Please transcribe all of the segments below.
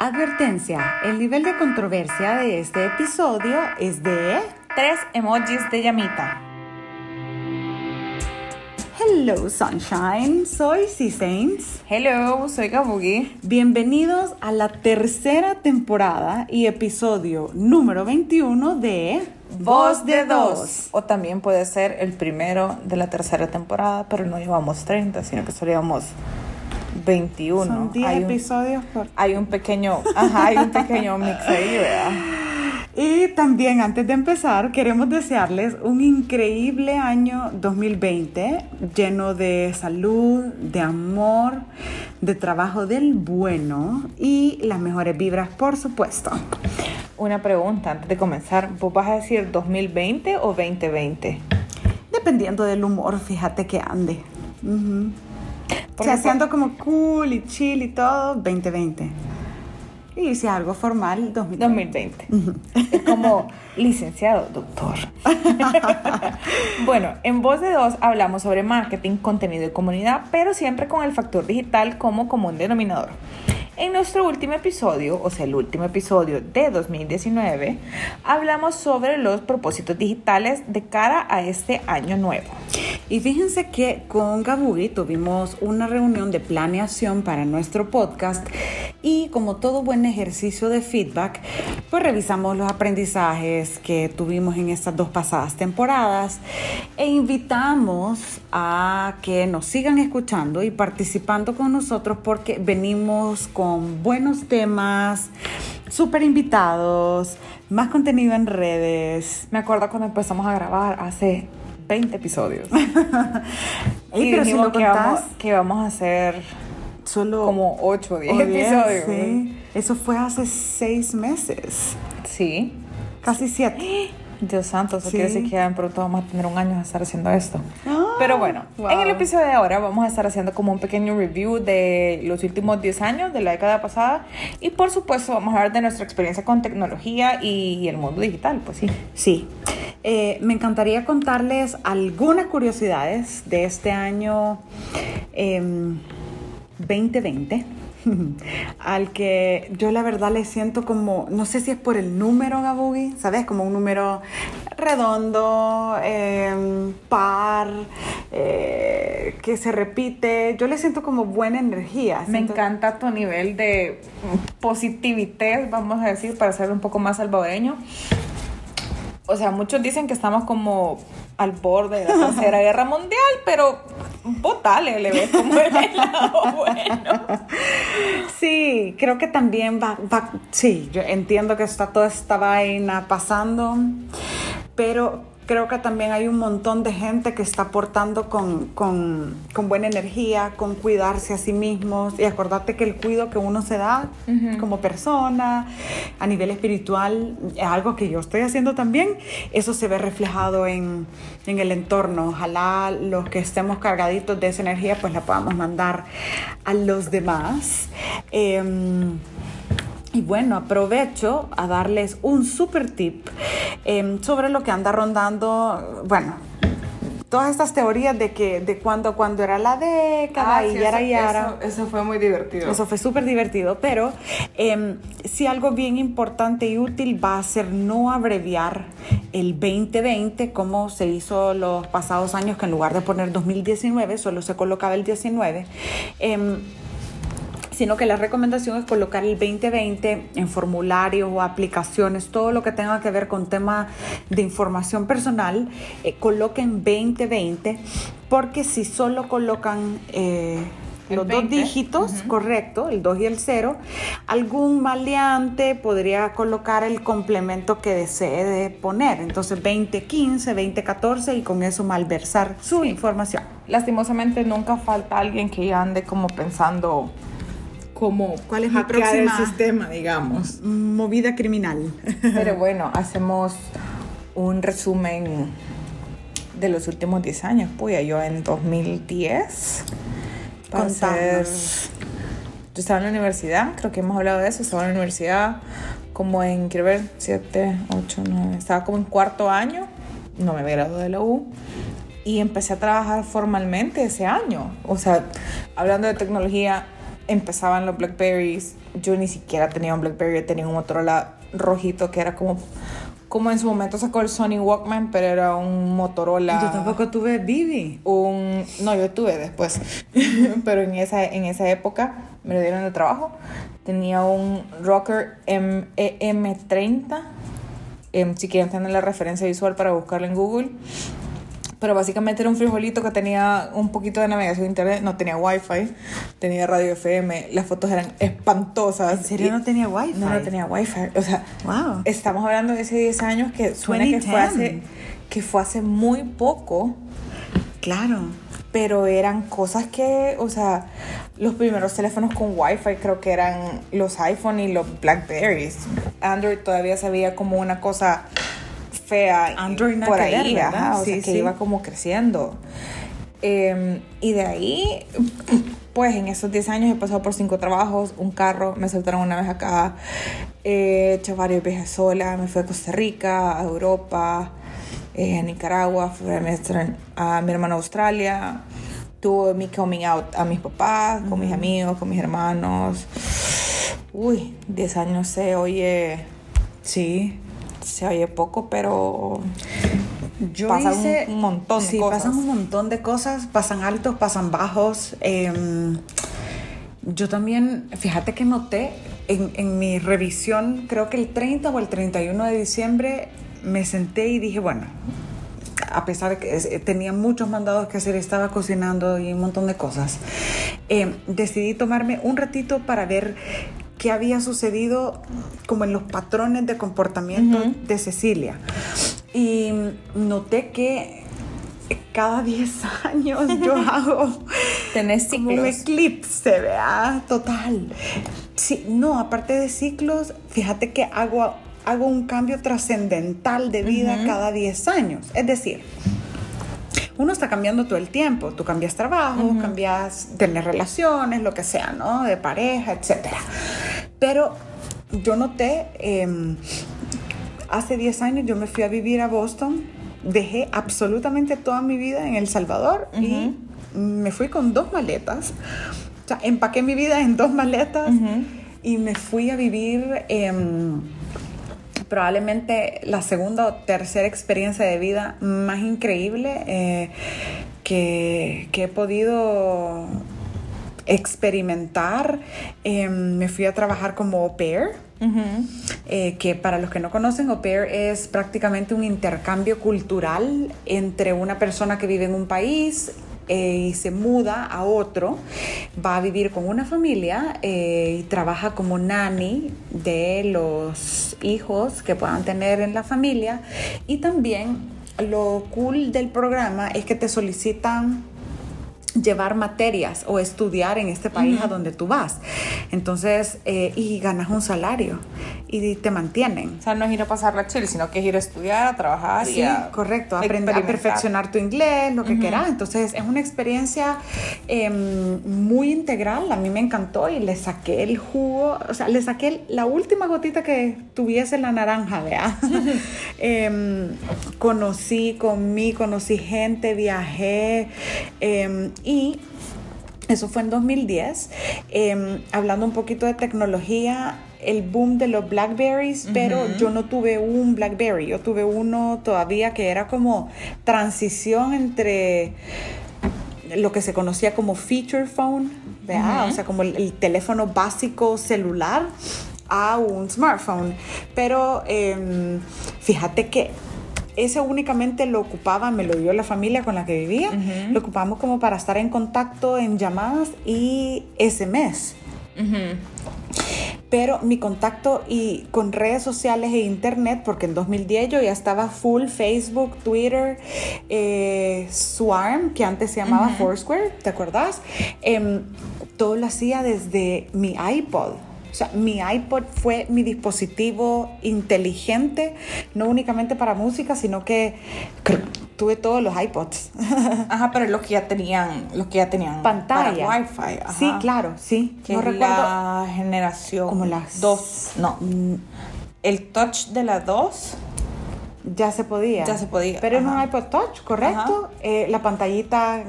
Advertencia, el nivel de controversia de este episodio es de... Tres emojis de llamita. Hello Sunshine, soy C Saints. Hello, soy Gabugi. Bienvenidos a la tercera temporada y episodio número 21 de Voz de dos. O también puede ser el primero de la tercera temporada, pero no llevamos 30, sino que solo llevamos 21. Son 10 hay un, episodios por... hay un pequeño, ajá, hay un pequeño mix ahí, ¿verdad? Y también antes de empezar, queremos desearles un increíble año 2020 lleno de salud, de amor, de trabajo del bueno y las mejores vibras, por supuesto. Una pregunta antes de comenzar, ¿vos vas a decir 2020 o 2020? Dependiendo del humor, fíjate que ande. O Porque sea, si ando como cool y chill y todo, 2020. Y si algo formal, 2020. 2020. Es como licenciado, doctor. bueno, en Voz de Dos hablamos sobre marketing, contenido y comunidad, pero siempre con el factor digital como común denominador. En nuestro último episodio, o sea, el último episodio de 2019, hablamos sobre los propósitos digitales de cara a este año nuevo. Y fíjense que con Gabugi tuvimos una reunión de planeación para nuestro podcast y como todo buen ejercicio de feedback, pues revisamos los aprendizajes que tuvimos en estas dos pasadas temporadas e invitamos a que nos sigan escuchando y participando con nosotros porque venimos con buenos temas, súper invitados, más contenido en redes. Me acuerdo cuando empezamos a grabar hace 20 episodios. Y pero si dijimos lo que, vamos, contás, que vamos a hacer solo como 8 o 10 o diez, episodios. sí. Eso fue hace seis meses, Sí. casi siete. Dios santo, eso Sí. quiere decir que ya pronto vamos a tener un año de estar haciendo esto. Ah, Pero bueno, wow. en el episodio de ahora vamos a estar haciendo como un pequeño review de los últimos 10 años de la década pasada y por supuesto vamos a hablar de nuestra experiencia con tecnología y el mundo digital, pues sí. Sí, Eh, me encantaría contarles algunas curiosidades de este año em, 2020. al que yo la verdad le siento como, no sé si es por el número, Gabugi, ¿sabes? Como un número redondo, em, par, eh, que se repite. Yo le siento como buena energía. Me Siento- encanta tu nivel de positividad, vamos a decir, para ser un poco más salvadoreño. O sea, muchos dicen que estamos como al borde de la tercera guerra mundial, pero vos dale, le ves como el lado bueno. Sí, creo que también va, va, sí, yo entiendo que está toda esta vaina pasando, pero creo que también hay un montón de gente que está aportando con, con, con buena energía, con cuidarse a sí mismos y acordate que el cuido que uno se da como persona, a nivel espiritual, es algo que yo estoy haciendo también, eso se ve reflejado en, en el entorno. Ojalá los que estemos cargaditos de esa energía pues la podamos mandar a los demás. Em, y bueno, aprovecho a darles un super tip em, sobre lo que anda rondando, bueno, todas estas teorías de que de cuándo, cuándo era la década y yara yara. Ah, Eso, fue muy divertido. Eso fue súper divertido, pero eh, sí algo bien importante y útil va a ser no abreviar el 2020 como se hizo los pasados años, que en lugar de poner 2019 solo se colocaba el 19. Em, sino que la recomendación es colocar el 2020 en formularios o aplicaciones, todo lo que tenga que ver con tema de información personal, eh, coloquen 2020, porque si solo colocan eh, los dos 20, dígitos, correcto, el 2 y el 0, algún maleante podría colocar el complemento que desee de poner, entonces 2015, 2014 y con eso malversar su información. Lastimosamente nunca falta alguien que ande como pensando cómo ¿Cuál es hackear el próxima? sistema, digamos. Movida criminal. Pero bueno, hacemos un resumen de los últimos 10 años. Pues yo en 2010, para ser- Contanos. yo estaba en la universidad, creo que hemos hablado de eso, estaba en la universidad como en, quiero ver, 7, 8, 9, estaba como en cuarto año, no me había graduado de la U. Y empecé a trabajar formalmente ese año. O sea, hablando de tecnología, empezaban los Blackberries. Yo ni siquiera tenía un Blackberry, tenía un Motorola rojito que era como como en su momento sacó el Sony Walkman, pero era un Motorola. Yo tampoco tuve Bibi. Un no, yo tuve después, pero en esa en esa época me lo dieron de trabajo. Tenía un Rocker M M30. Em, si quieren tener la referencia visual para buscarlo en Google. Pero básicamente era un frijolito que tenía un poquito de navegación de internet, no tenía wifi, tenía radio FM, las fotos eran espantosas. ¿En serio no tenía wifi? No, no tenía wifi. O sea, wow. estamos hablando de hace 10 años que suena que fue, hace, que fue hace muy poco. Claro. Pero eran cosas que, o sea, los primeros teléfonos con wifi creo que eran los iPhone y los Blackberries. Android todavía se veía como una cosa fea Android por ahí, o Sí, sea, que sí. iba como creciendo. Eh, y de ahí, pues en esos 10 años he pasado por cinco trabajos, un carro, me soltaron una vez acá, he hecho varios viajes sola, me fui a Costa Rica, a Europa, eh, a Nicaragua, fui a mi, a mi hermano a Australia, tuve mi coming out a mis papás, con mis amigos, con mis hermanos. Uy, 10 años se oye, Sí. Se oye poco, pero Yo Pasan hice, un montón de sí, cosas. pasan un montón de cosas, pasan altos, pasan bajos. Em, yo también, fíjate que noté en, en mi revisión, creo que el 30 o el 31 de diciembre, me senté y dije, bueno, a pesar de que es- tenía muchos mandados que hacer, estaba cocinando y un montón de cosas, em, decidí tomarme un ratito para ver qué había sucedido como en los patrones de comportamiento de Cecilia. Y noté que cada 10 años yo hago tenés como un eclipse, ¿verdad? Total. Sí, no, aparte de ciclos, fíjate que hago, hago un cambio trascendental de vida cada 10 años. Es decir, uno está cambiando todo el tiempo. Tú cambias trabajo, cambias, tener relaciones, lo que sea, ¿no? De pareja, etcétera. Pero yo noté, em, hace 10 años yo me fui a vivir a Boston, dejé absolutamente toda mi vida en El Salvador y me fui con dos maletas. O sea, empaqué mi vida en dos maletas y me fui a vivir em, probablemente la segunda o tercera experiencia de vida más increíble eh, que, que he podido experimentar. Em, me fui a trabajar como au pair. Eh, que para los que no conocen, au pair es prácticamente un intercambio cultural entre una persona que vive en un país eh, y se muda a otro, va a vivir con una familia eh, y trabaja como nanny de los hijos que puedan tener en la familia. Y también lo cool del programa es que te solicitan llevar materias o estudiar en este país a donde tú vas. Entonces, eh, y ganas un salario y te mantienen. O sea, no es ir a pasar la chill, sino que es ir a estudiar, a trabajar y Sí, a correcto, aprender a perfeccionar tu inglés, lo que quieras. Entonces es una experiencia em, muy integral, a mí me encantó y le saqué el jugo, o sea, le saqué la última gotita que tuviese la naranja, ¿vea? Em, conocí, comí, conocí gente, viajé em, y eso fue en 2010. Eh, hablando un poquito de tecnología, el boom de los Blackberries, pero yo no tuve un Blackberry, yo tuve uno todavía que era como transición entre lo que se conocía como feature phone, o sea, como el, el teléfono básico celular a un smartphone. Pero em, fíjate que ese únicamente lo ocupaba, me lo dio la familia con la que vivía, lo ocupamos como para estar en contacto en llamadas y SMS. Ujú. Pero mi contacto y con redes sociales e internet, porque en 2010 yo ya estaba full Facebook, Twitter, eh, Swarm, que antes se llamaba. Foursquare, ¿te acuerdas? Em, todo lo hacía desde mi iPod. O sea, mi iPod fue mi dispositivo inteligente, no únicamente para música, sino que tuve todos los iPods. Ajá, pero los que ya tenían, los que ya tenían Pantalla. para Wi-Fi. ajá. Sí, claro, sí. Que no recuerdo. la generación Como las- dos. No. Mm, El touch de la 2 Ya se podía. Ya se podía, Pero en ajá. un iPod Touch, correcto. Eh, la pantallita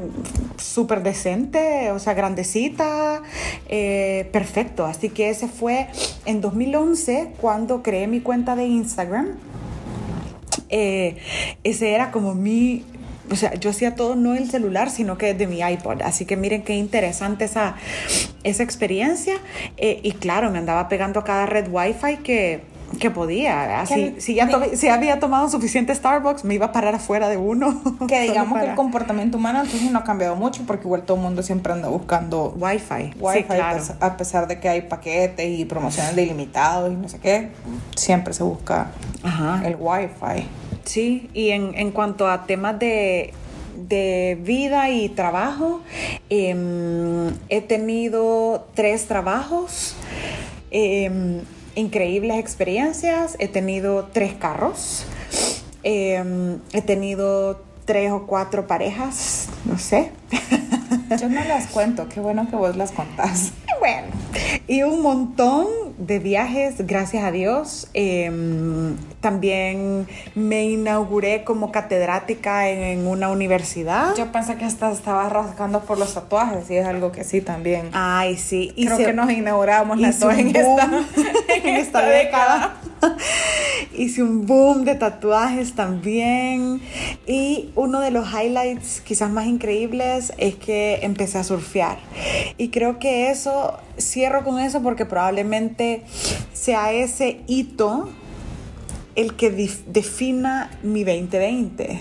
súper decente, o sea, grandecita, eh, perfecto. Así que ese fue en 2011 cuando creé mi cuenta de Instagram. Eh, ese era como mi... O sea, yo hacía todo no el celular, sino que desde mi iPod. Así que miren qué interesante esa, esa experiencia. Eh, y claro, me andaba pegando a cada red Wi-Fi que, que podía. Así, Que- si, ya tomé- si había tomado suficiente Starbucks, me iba a parar afuera de uno. Que digamos que el comportamiento humano entonces no ha cambiado mucho porque igual todo el mundo siempre anda buscando Wi-Fi. Wi-Fi, sí, claro. a pesar de que hay paquetes y promociones de ilimitados y no sé qué, siempre se busca Ajá. el Wi-Fi. Sí, y en, en cuanto a temas de, de vida y trabajo, em, he tenido tres trabajos, em, increíbles experiencias, he tenido tres carros, em, he tenido tres o cuatro parejas, no sé. Yo no las cuento, qué bueno que vos las contás. Bueno, y un montón de viajes, gracias a Dios. Em, también me inauguré como catedrática en, en una universidad. Yo pensé que hasta estaba rascando por los tatuajes y es algo que sí también. Ay, sí. Creo hice- que nos inauguramos las dos en esta, boom en esta década. Hice un boom de tatuajes también. Y uno de los highlights quizás más increíbles es que empecé a surfear. Y creo que eso, cierro con eso porque probablemente sea ese hito el que defina mi 2020.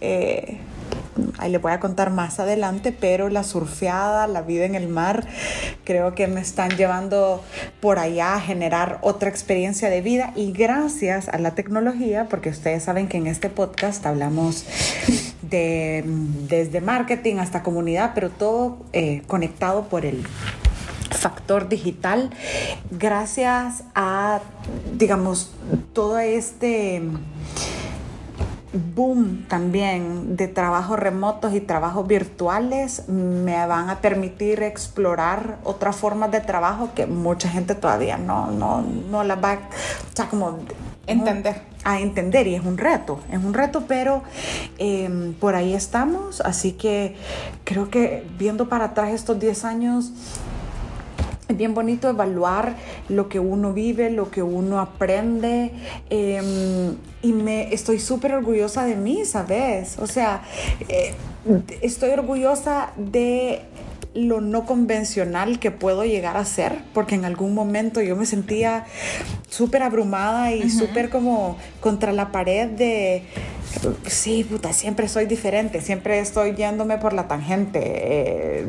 Eh, ahí le voy a contar más adelante, pero la surfeada, la vida en el mar, creo que me están llevando por allá a generar otra experiencia de vida y gracias a la tecnología, porque ustedes saben que en este podcast hablamos de, desde marketing hasta comunidad, pero todo eh, conectado por el factor digital gracias a digamos todo este boom también de trabajos remotos y trabajos virtuales me van a permitir explorar otras formas de trabajo que mucha gente todavía no, no, no las va o sea, como Entender. a entender y es un reto, es un reto, pero eh, por ahí estamos, así que creo que viendo para atrás estos 10 años, es bien bonito evaluar lo que uno vive, lo que uno aprende. eh, y me estoy súper orgullosa de mí, ¿sabes? O sea, eh, estoy orgullosa de lo no convencional que puedo llegar a ser, porque en algún momento yo me sentía súper abrumada y súper como contra la pared de, sí, puta, siempre soy diferente, siempre estoy yéndome por la tangente. eh,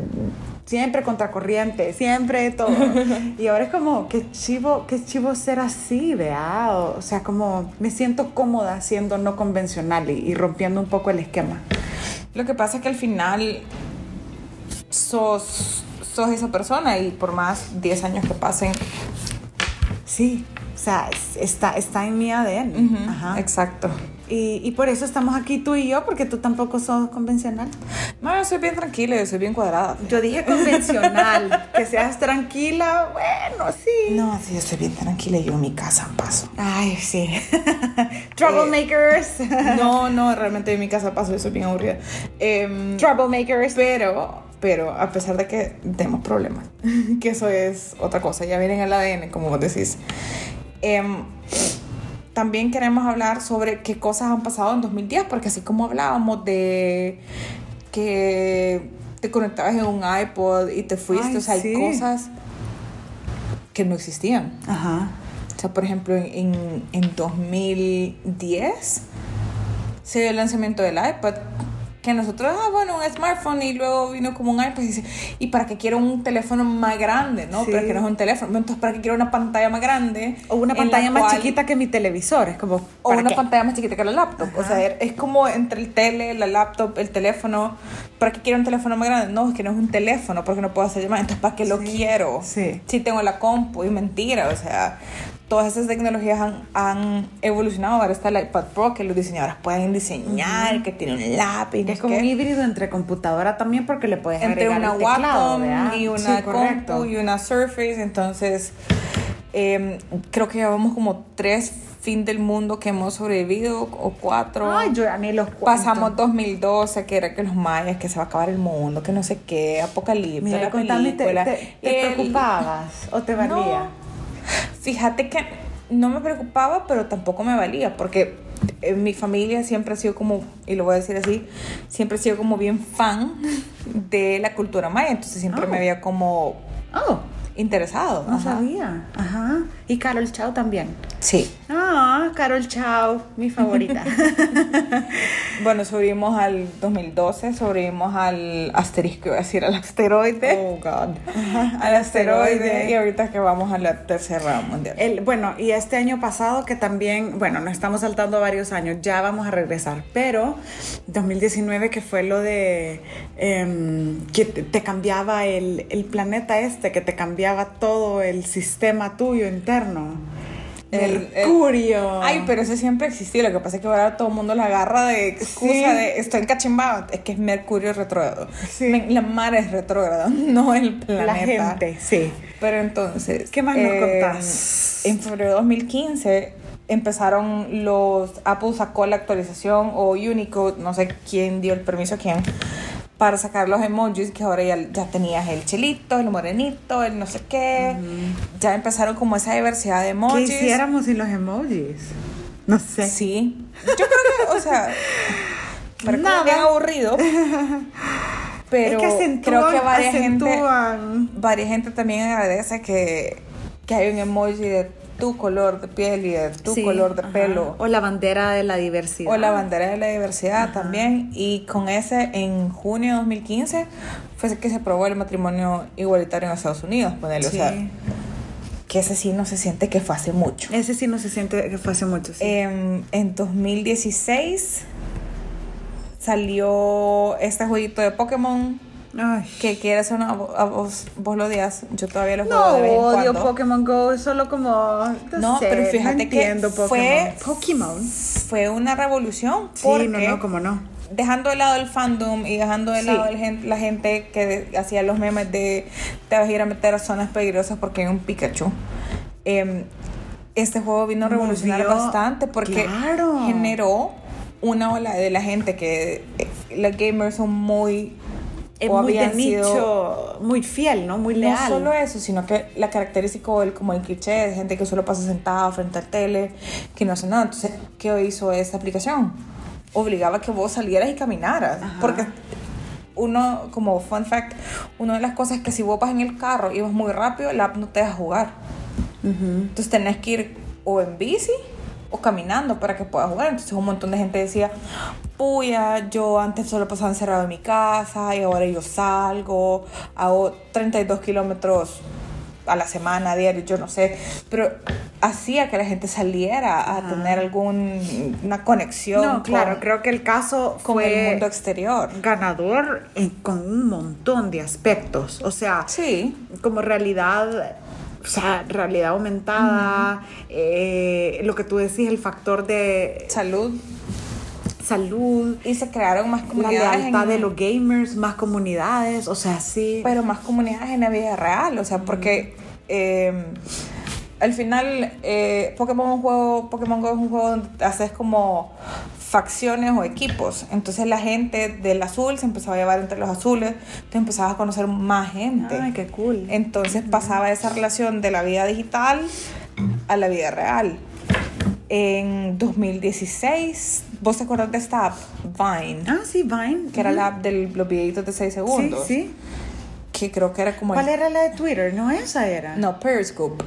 siempre contracorriente, siempre todo. y ahora es como, qué chivo, qué chivo ser así, vea. O, o sea, como me siento cómoda siendo no convencional y, y rompiendo un poco el esquema. Lo que pasa es que al final sos, sos esa persona y por más 10 años que pasen, Sí, o sea, es- está, está en mi ADN. Ajá. exacto. Y, y por eso estamos aquí tú y yo, porque tú tampoco sos convencional. No, yo soy bien tranquila, yo soy bien cuadrada. Yo dije convencional, que seas tranquila, bueno, sí. No, sí, yo estoy bien tranquila y yo en mi casa paso. Ay, sí. Troublemakers. No, no, realmente en mi casa paso, yo soy bien aburrida. Em, Troublemakers. pero, pero a pesar de que tenemos problemas, que eso es otra cosa, ya viene en el ADN, como vos decís. Em, también queremos hablar sobre qué cosas han pasado en 2010, porque así como hablábamos de que te conectabas en un iPod y te fuiste, Ay, o sea, hay sí. cosas que no existían. Ajá. O sea, por ejemplo, en, en, en 2010 se dio el lanzamiento del iPad. Que nosotros, ah, bueno, un smartphone y luego vino como un iPad y dice, ¿y para qué quiero un teléfono más grande? ¿no? Sí. Pero que no es un teléfono. Entonces, ¿para qué quiero una pantalla más grande? O una pantalla más cual- chiquita que mi televisor. Es como. O ¿para una qué? pantalla más chiquita que la laptop. O sea, es como entre el tele, la laptop, el teléfono. ¿Para qué quiero un teléfono más grande? No, es que no es un teléfono porque no puedo hacer llamadas. Entonces, ¿para qué lo Sí, quiero? sí. Si tengo la compu y mentira. O sea, todas esas tecnologías han, han evolucionado. Ahora está el iPad Pro que los diseñadores pueden diseñar, que tiene un lápiz. Es como un híbrido entre computadora también porque le puedes entre agregar una el teclado, y una Sí, correcto. compu y una Surface. Entonces, em, creo que llevamos como tres fin del mundo que hemos sobrevivido o cuatro. Ay, yo ya ni los cuento. Pasamos 2012, que era que los mayas, que se va a acabar el mundo, que no sé qué, apocalipsis, Mira, la contame, ¿te, película. te- te el- preocupabas o te valía? No. Fíjate que no me preocupaba, pero tampoco me valía, porque en mi familia siempre ha sido como, y lo voy a decir así, siempre ha sido como bien fan de la cultura maya, entonces siempre Oh. me había como Oh, interesado. no ajá. sabía. Ajá. Y Carol Chao también. Sí. Ah, Carol Chao, mi favorita. Bueno, sobrevivimos al 2012, sobrevivimos al asterisco, iba a decir al asteroide. oh, God. al asteroide. Y ahorita que vamos a la tercera mundial. El, bueno, y este año pasado que también, bueno, nos estamos saltando varios años, ya vamos a regresar, pero 2019 que fue lo de em, que te, te cambiaba el, el planeta este, que te cambiaba todo el sistema tuyo interno. El- el- Mercurio. Ay, pero eso siempre existió. Lo que pasa es que ahora todo el mundo la agarra de excusa Sí. de estoy encachimbado. Es que es Mercurio retrógrado. Sí. La mar es retrógrado, no el planeta. La gente, sí. Pero entonces. ¿Qué más nos eh, contás? En febrero de 2015 empezaron los. Apple sacó la actualización o Unicode, no sé quién dio el permiso a quién, para sacar los emojis que ahora ya, ya tenías el chelito, el morenito, el no sé qué. Ya empezaron como esa diversidad de ¿Qué emojis. hiciéramos sin los emojis? No sé. Sí. Yo creo que, o sea, pero Nada. bien aburrido. Pero es que acentúan, creo que varias gente, varias gente también agradece que, que hay un emoji de tu color de piel y de tu Sí, color de ajá. pelo. O la bandera de la diversidad. O la bandera de la diversidad también. Y con ese, en junio de 2015, fue que se aprobó el matrimonio igualitario en Estados Unidos. Ponerle, Sí. o sea, que ese sí no se siente que fue hace mucho. Ese sí no se siente que fue hace mucho, sí. Em, en 2016 salió este jueguito de Pokémon Ay. que quiere hacer una a vos, vos lo odias yo todavía lo juego No de vez en odio cuando Pokémon Go, solo como. No, no sé, pero fíjate no que Pokémon. fue Pokémon. fue una revolución Sí, porque no, no, como no. dejando de lado el fandom y dejando de Sí. lado el la gente que hacía los memes de te vas a ir a meter a zonas peligrosas porque hay un Pikachu. Em, este juego vino a revolucionar bastante porque Claro. generó una ola de la gente que eh, los gamers son muy Es o muy de sido- nicho, muy fiel, ¿no? Muy leal. no solo eso, sino que la característica o el, como el cliché de gente que solo pasa sentada frente al tele, que no hace nada. Entonces, ¿qué hizo esta aplicación? Obligaba a que vos salieras y caminaras. Ajá. Porque uno, como fun fact, una de las cosas es que si vos vas en el carro y vas muy rápido, la app no te deja jugar. Entonces tenés que ir o en bici o caminando para que puedas jugar. Entonces un montón de gente decía, puya, yo antes solo pasaba encerrado en mi casa y ahora yo salgo, hago 32 kilómetros a la semana, a diario, yo no sé, pero hacía que la gente saliera a Ajá. tener alguna conexión No, con, claro, creo que el caso con fue el mundo exterior. ganador en- con un montón de aspectos. O sea, Sí, como realidad, o sea, realidad aumentada, eh, lo que tú decís, el factor de salud. salud, Y se crearon más la comunidades. lealtad en- de los gamers, más comunidades, o sea, sí. pero más comunidades en la vida real, o sea, porque eh, al final eh, Pokémon es un juego, Pokémon Go es un juego donde haces como facciones o equipos, entonces la gente del azul se empezaba a llevar entre los azules, te empezabas a conocer más gente. Ay, qué cool. Entonces pasaba esa relación de la vida digital a la vida real. En 2016, ¿vos te acuerdas de esta app, Vine? Ah, sí, Vine. Que era la app de los videitos de 6 Sí, segundos. sí. Que creo que era como ¿Cuál el- era la de Twitter? No, esa era. No, Periscope.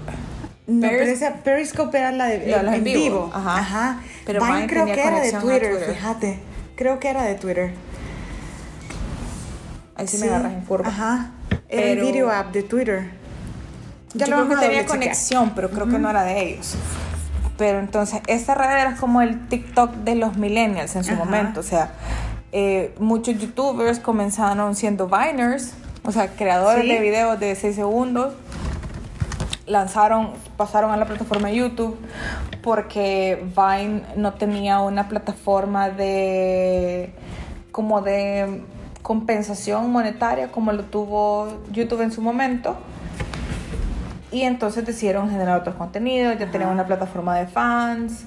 No, pero esa Periscope era la de La en en vivo. vivo. Ajá. Pero Pero Vine, creo que era de Twitter, Twitter. fíjate. Creo que era de Twitter. Ahí sí, me agarras en curva. Ajá. Era el video app de Twitter. Yo lo creo que tenía conexión, pero creo que no era de ellos. Pero entonces, esta red era como el TikTok de los millennials en su Ajá. momento. O sea, eh, muchos youtubers comenzaron siendo Viners, o sea, creadores Sí. de videos de 6 segundos. Lanzaron, pasaron a la plataforma YouTube porque Vine no tenía una plataforma de como de compensación monetaria como lo tuvo YouTube en su momento Y entonces decidieron generar otros contenidos, ya tenían una plataforma de fans.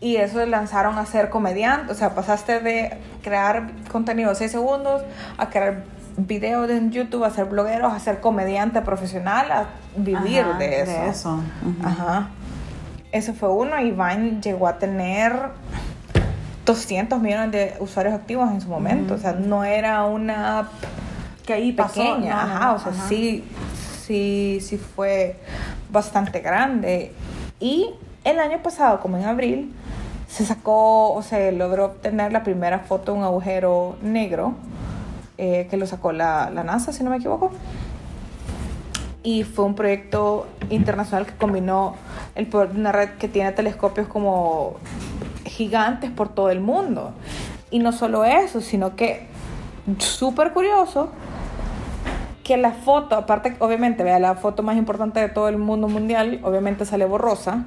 Y eso lanzaron a ser comediante. O sea, pasaste de crear contenido de 6 segundos a crear videos en YouTube, a ser blogueros, a ser comediante profesional, a vivir Ajá, de eso. de eso. Ajá. Eso fue uno y Vine llegó a tener 200 millones de usuarios activos en su momento. O sea, no era una app Que ahí pasó. pequeña. no, no, Ajá, o sea, ajá. sí, sí, sí fue bastante grande. Y el año pasado, como en abril, se sacó, o se logró obtener la primera foto de un agujero negro, eh, que lo sacó la, la NASA, si no me equivoco. Y fue un proyecto internacional que combinó el poder de una red que tiene telescopios como gigantes por todo el mundo. Y no solo eso, sino que súper curioso que la foto, aparte, obviamente, vea, la foto más importante de todo el mundo mundial, obviamente sale borrosa,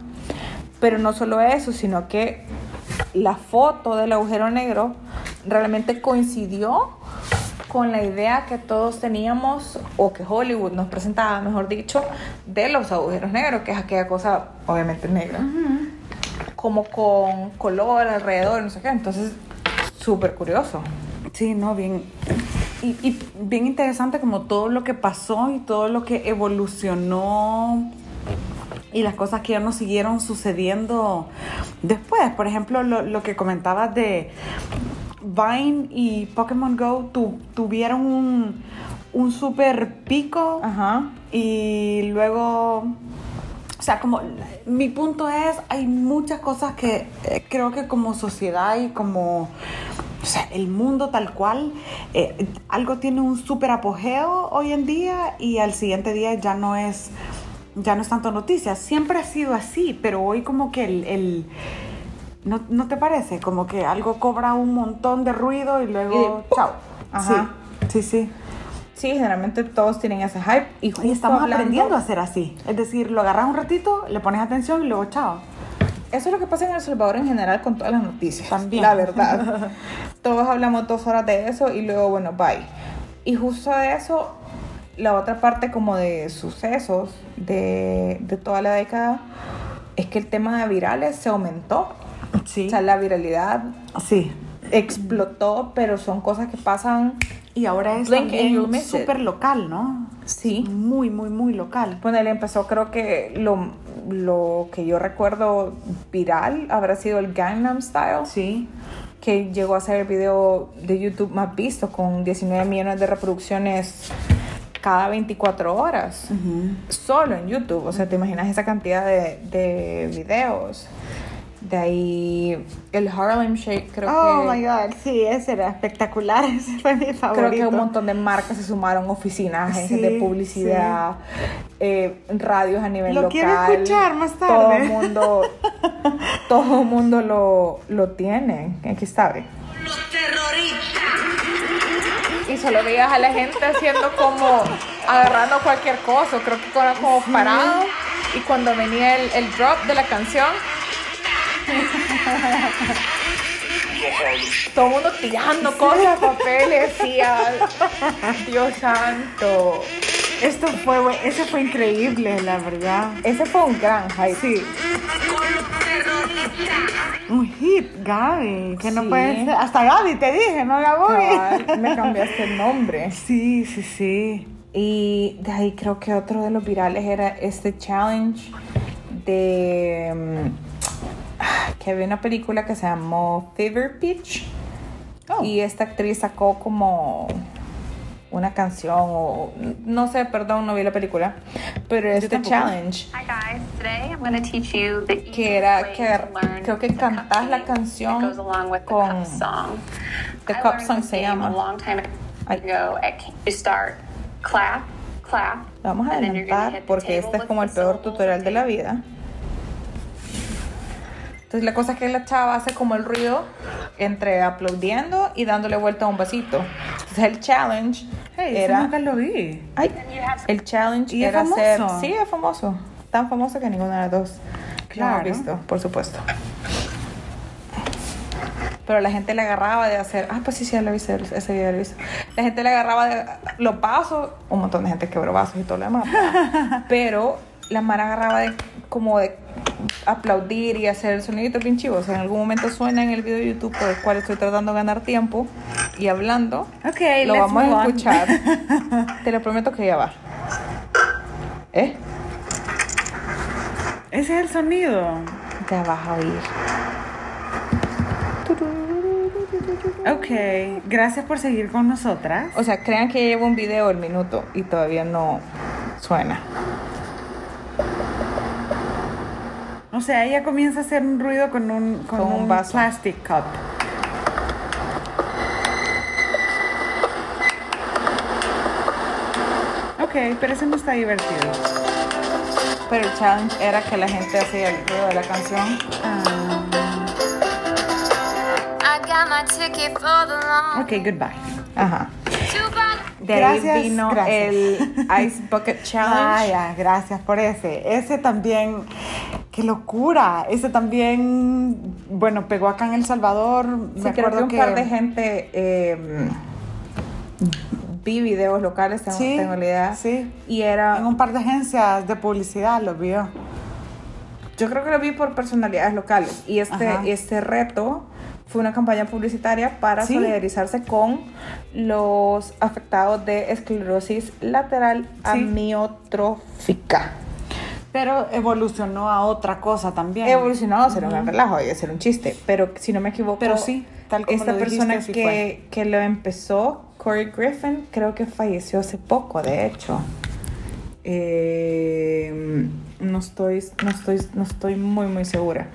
pero no solo eso, sino que la foto del agujero negro realmente coincidió con la idea que todos teníamos, o que Hollywood nos presentaba, mejor dicho, de los agujeros negros, que es aquella cosa, obviamente, negra, como con color alrededor, no sé qué, entonces, súper curioso. Sí, no, bien. Y, y bien interesante como todo lo que pasó y todo lo que evolucionó y las cosas que ya nos siguieron sucediendo después. Por ejemplo, lo, lo que comentabas de Vine y Pokémon Go tu- tuvieron un, un super pico Ajá. y luego, o sea, como mi punto es, hay muchas cosas que eh, creo que como sociedad y como, o sea, el mundo tal cual, eh, algo tiene un súper apogeo hoy en día y al siguiente día ya no es, ya no es tanto noticia. Siempre ha sido así, pero hoy como que el... el- ¿no, ¿No te parece? Como que algo cobra un montón de ruido y luego, Y de- chao. Ajá. Sí, sí, sí. Sí, generalmente todos tienen ese hype. Y, justo Y estamos hablando- aprendiendo a hacer así. Es decir, lo agarras un ratito, le pones atención y luego chao. Eso es lo que pasa en El Salvador en general con todas las noticias. También. La verdad. Todos hablamos dos horas de eso y luego, bueno, bye. Y justo de eso, la otra parte como de sucesos de, de toda la década es que el tema de virales se aumentó. Sí. O sea, la viralidad sí. explotó, pero son cosas que pasan. Y ahora es también súper local, ¿no? Sí. Muy, muy, muy local. Bueno, él empezó, creo que lo, lo que yo recuerdo viral habrá sido el Gangnam Style. Sí. que llegó a ser el video de YouTube más visto con 19 millones de reproducciones cada 24 horas. Solo en YouTube. O sea, te imaginas esa cantidad de, de videos. De ahí el Harlem Shake, creo oh que... my God, sí, ese era espectacular. Ese fue mi favorito. Creo que un montón de marcas se sumaron, oficinas, agencias Sí, de publicidad, eh, radios a nivel Lo local. quiero escuchar más Todo tarde. el mundo, todo el mundo lo, lo tiene. Aquí está, ve. Los terroristas. Y solo veías a la gente haciendo como agarrando cualquier cosa, creo que como, como parado. Y cuando venía el, el drop de la canción, todo el mundo tirando cosas, papeles, sillas. Dios santo. Esto fue, ese fue increíble, la verdad. Ese fue un gran hype. Sí. Un hit, Gaby. Que no puede ser. Hasta Gaby te dije, ¿no, Gaby? me cambiaste el nombre. Sí, sí, sí. Y de ahí creo que otro de los virales era este challenge de mm, que había una película que se llamó Fever Pitch Oh. y esta actriz sacó como una canción o no sé, perdón, no vi la película, pero este challenge Hi guys, today I'm going to teach you the Que era que creo que the cup cantás la canción con- cup song. The Cup Song se llama. a long time Ay. ago. At you start clap, clap. Vamos a adelantar porque este es como el peor tutorial de la vida. Entonces la cosa es que la chava hace como el ruido entre aplaudiendo y dándole vuelta a un vasito. Entonces el challenge Hey, era... nunca lo vi. Ay, el challenge ¿Y es era famoso? hacer... Sí, es famoso. Tan famoso que ninguna de las dos Claro. lo visto, por supuesto. Pero la gente le agarraba de hacer... Ah, pues sí, sí, lo visto, ese video lo visto. La gente le agarraba de- los vasos, un montón de gente quebró vasos y todo lo demás. Pero la Mara agarraba de como de aplaudir y hacer el sonidito bien chivo. O sea, en algún momento suena en el video de YouTube por el cual estoy tratando de ganar tiempo y hablando. Ok, lo vamos a escuchar. Te lo prometo que ya va. ¿Eh? Ese es el sonido. Ya vas a oír. Ok, gracias por seguir con nosotras. O sea, crean que llevo un video el minuto y todavía no suena. O sea, ella comienza a hacer un ruido con un, con Con un un, vaso. plastic cup. Ok, pero eso no está divertido. Pero el challenge era que la gente hacía el ruido de la canción. Ah, long ok, goodbye. Ajá. De ahí Gracias, vino gracias. el Ice Bucket Ah, Challenge. ya, gracias por ese. Ese también, qué locura. Ese también, bueno, pegó acá en El Salvador. Sí, Me creo que acuerdo un par de gente eh, vi videos locales, tengo, Sí, tengo la idea. sí. Y era, En un par de agencias de publicidad lo vio. yo creo que lo vi por personalidades locales. Y este, Ajá. este reto fue una campaña publicitaria para Sí. solidarizarse con los afectados de esclerosis lateral Sí. amiotrófica. Pero evolucionó a otra cosa también. evolucionado a ser un relajo y a ser un chiste, pero si no me equivoco, Pero sí, tal como esta lo dijiste, persona así que, que lo empezó, Corey Griffin, creo que falleció hace poco, de hecho. Eh, no estoy, no estoy, no estoy muy muy segura,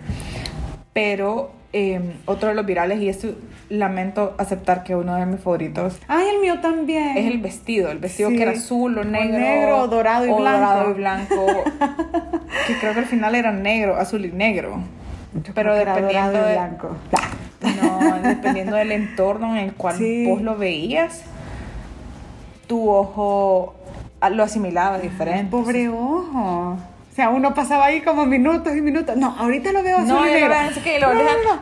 pero eh, otro de los virales y esto lamento aceptar que uno de mis favoritos Ay, el mío también. es el vestido, el vestido Sí. que era azul o O negro. negro, dorado y o blanco. dorado y blanco. que creo que al final era negro, azul y negro. Yo Pero dependiendo de- blanco. No, dependiendo del entorno en el cual Sí. vos lo veías, tu ojo lo asimilaba diferente. Pobre ojo. Sea, uno pasaba ahí como minutos y minutos. No, ahorita lo veo azul No, y negro. ahora dice que lo No, dejan, no, no, no.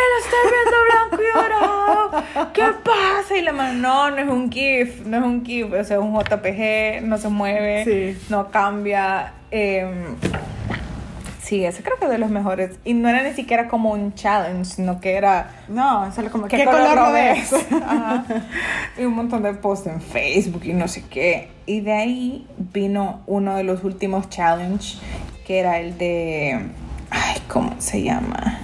él está viendo blanco y dorado. ¿Qué pasa? Y la mano, no, no es un GIF, no es un GIF, o sea, es un JPG, no se mueve, Sí. no cambia. em, sí, ese creo que es de los mejores. Y no era ni siquiera como un challenge, sino que era No, solo como, ¿Qué, ¿qué, color, lo ves? ves? Ajá. Y un montón de posts en Facebook y no sé qué. Y de ahí vino uno de los últimos challenge, que era el de. Ay, ¿cómo se llama?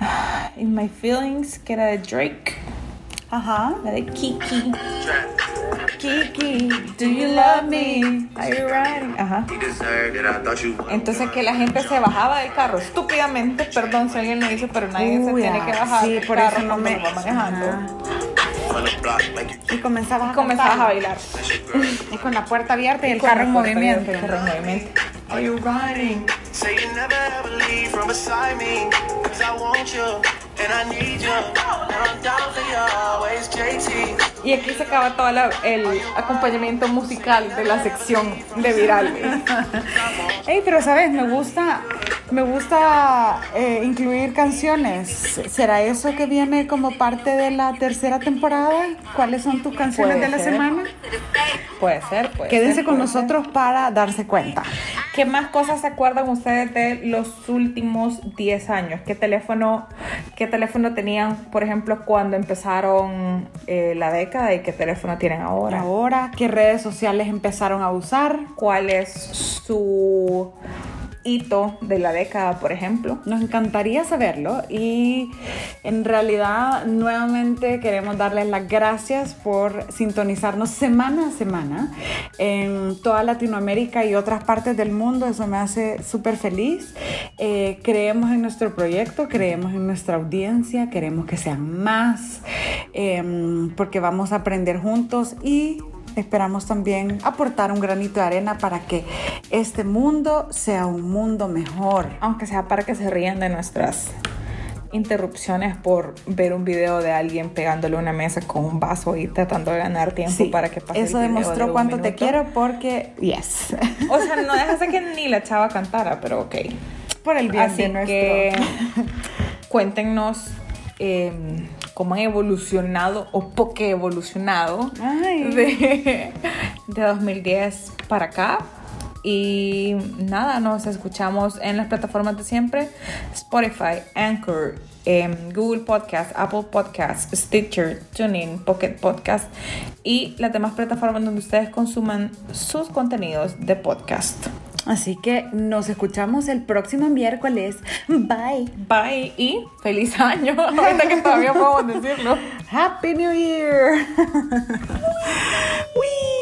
Ah, In My Feelings, que era de Drake. Ajá. La de Kiki. Kiki, Do you love me? Are you riding? Ajá. You deserved it. I thought you would. Entonces que la gente se bajaba del carro estúpidamente, perdón si alguien lo dice, pero nadie se Uy, tiene ah, que bajar sí, del por carro eso no me- va manejando. Ajá. Y comenzabas Y a comenzabas a bailar. Y con la puerta abierta y el Con carro en movimiento. abierta, el carro en movimiento. Are you riding? say you never ever leave from beside me. Cause I want you and I need you. And I'm down for you always, JT. Y aquí se acaba todo la- el acompañamiento musical de la sección de viral. Ey, pero sabes, me gusta, me gusta eh, incluir canciones. ¿Será eso que viene como parte de la tercera temporada? ¿Cuáles son tus canciones Puede de la ser. semana? Puede ser, puede Quédense ser, con puede ser. nosotros para darse cuenta. ¿Qué más cosas se acuerdan ustedes de los últimos 10 años? ¿Qué teléfono, qué teléfono tenían, por ejemplo, cuando empezaron eh, la década y qué teléfono tienen ahora? Ahora, ¿qué redes sociales empezaron a usar? ¿Cuál es su hito de la década, por ejemplo? Nos encantaría saberlo y en realidad nuevamente queremos darles las gracias por sintonizarnos semana a semana en toda Latinoamérica y otras partes del mundo. Eso me hace súper feliz. Eh, creemos en nuestro proyecto, creemos en nuestra audiencia, queremos que sean más em, porque vamos a aprender juntos y Esperamos también aportar un granito de arena para que este mundo sea un mundo mejor. Aunque sea para que se rían de nuestras interrupciones por ver un video de alguien pegándole una mesa con un vaso y tratando de ganar tiempo Sí, para que pase eso el video de demostró un cuánto te minuto. quiero porque, yes, O sea, no dejaste que ni la chava cantara, pero ok. por el bien Así de nuestro... que cuéntenos eh, cómo han evolucionado o poque evolucionado de 2010 para acá. Y nada, nos escuchamos en las plataformas de siempre: Spotify, Anchor, em, Google Podcast, Apple Podcast, Stitcher, TuneIn, Pocket Podcast y las demás plataformas donde ustedes consuman sus contenidos de podcast. Así que nos escuchamos el próximo miércoles. Bye. Bye y feliz año. Ahorita que todavía podemos decirlo. Happy New Year. Wee.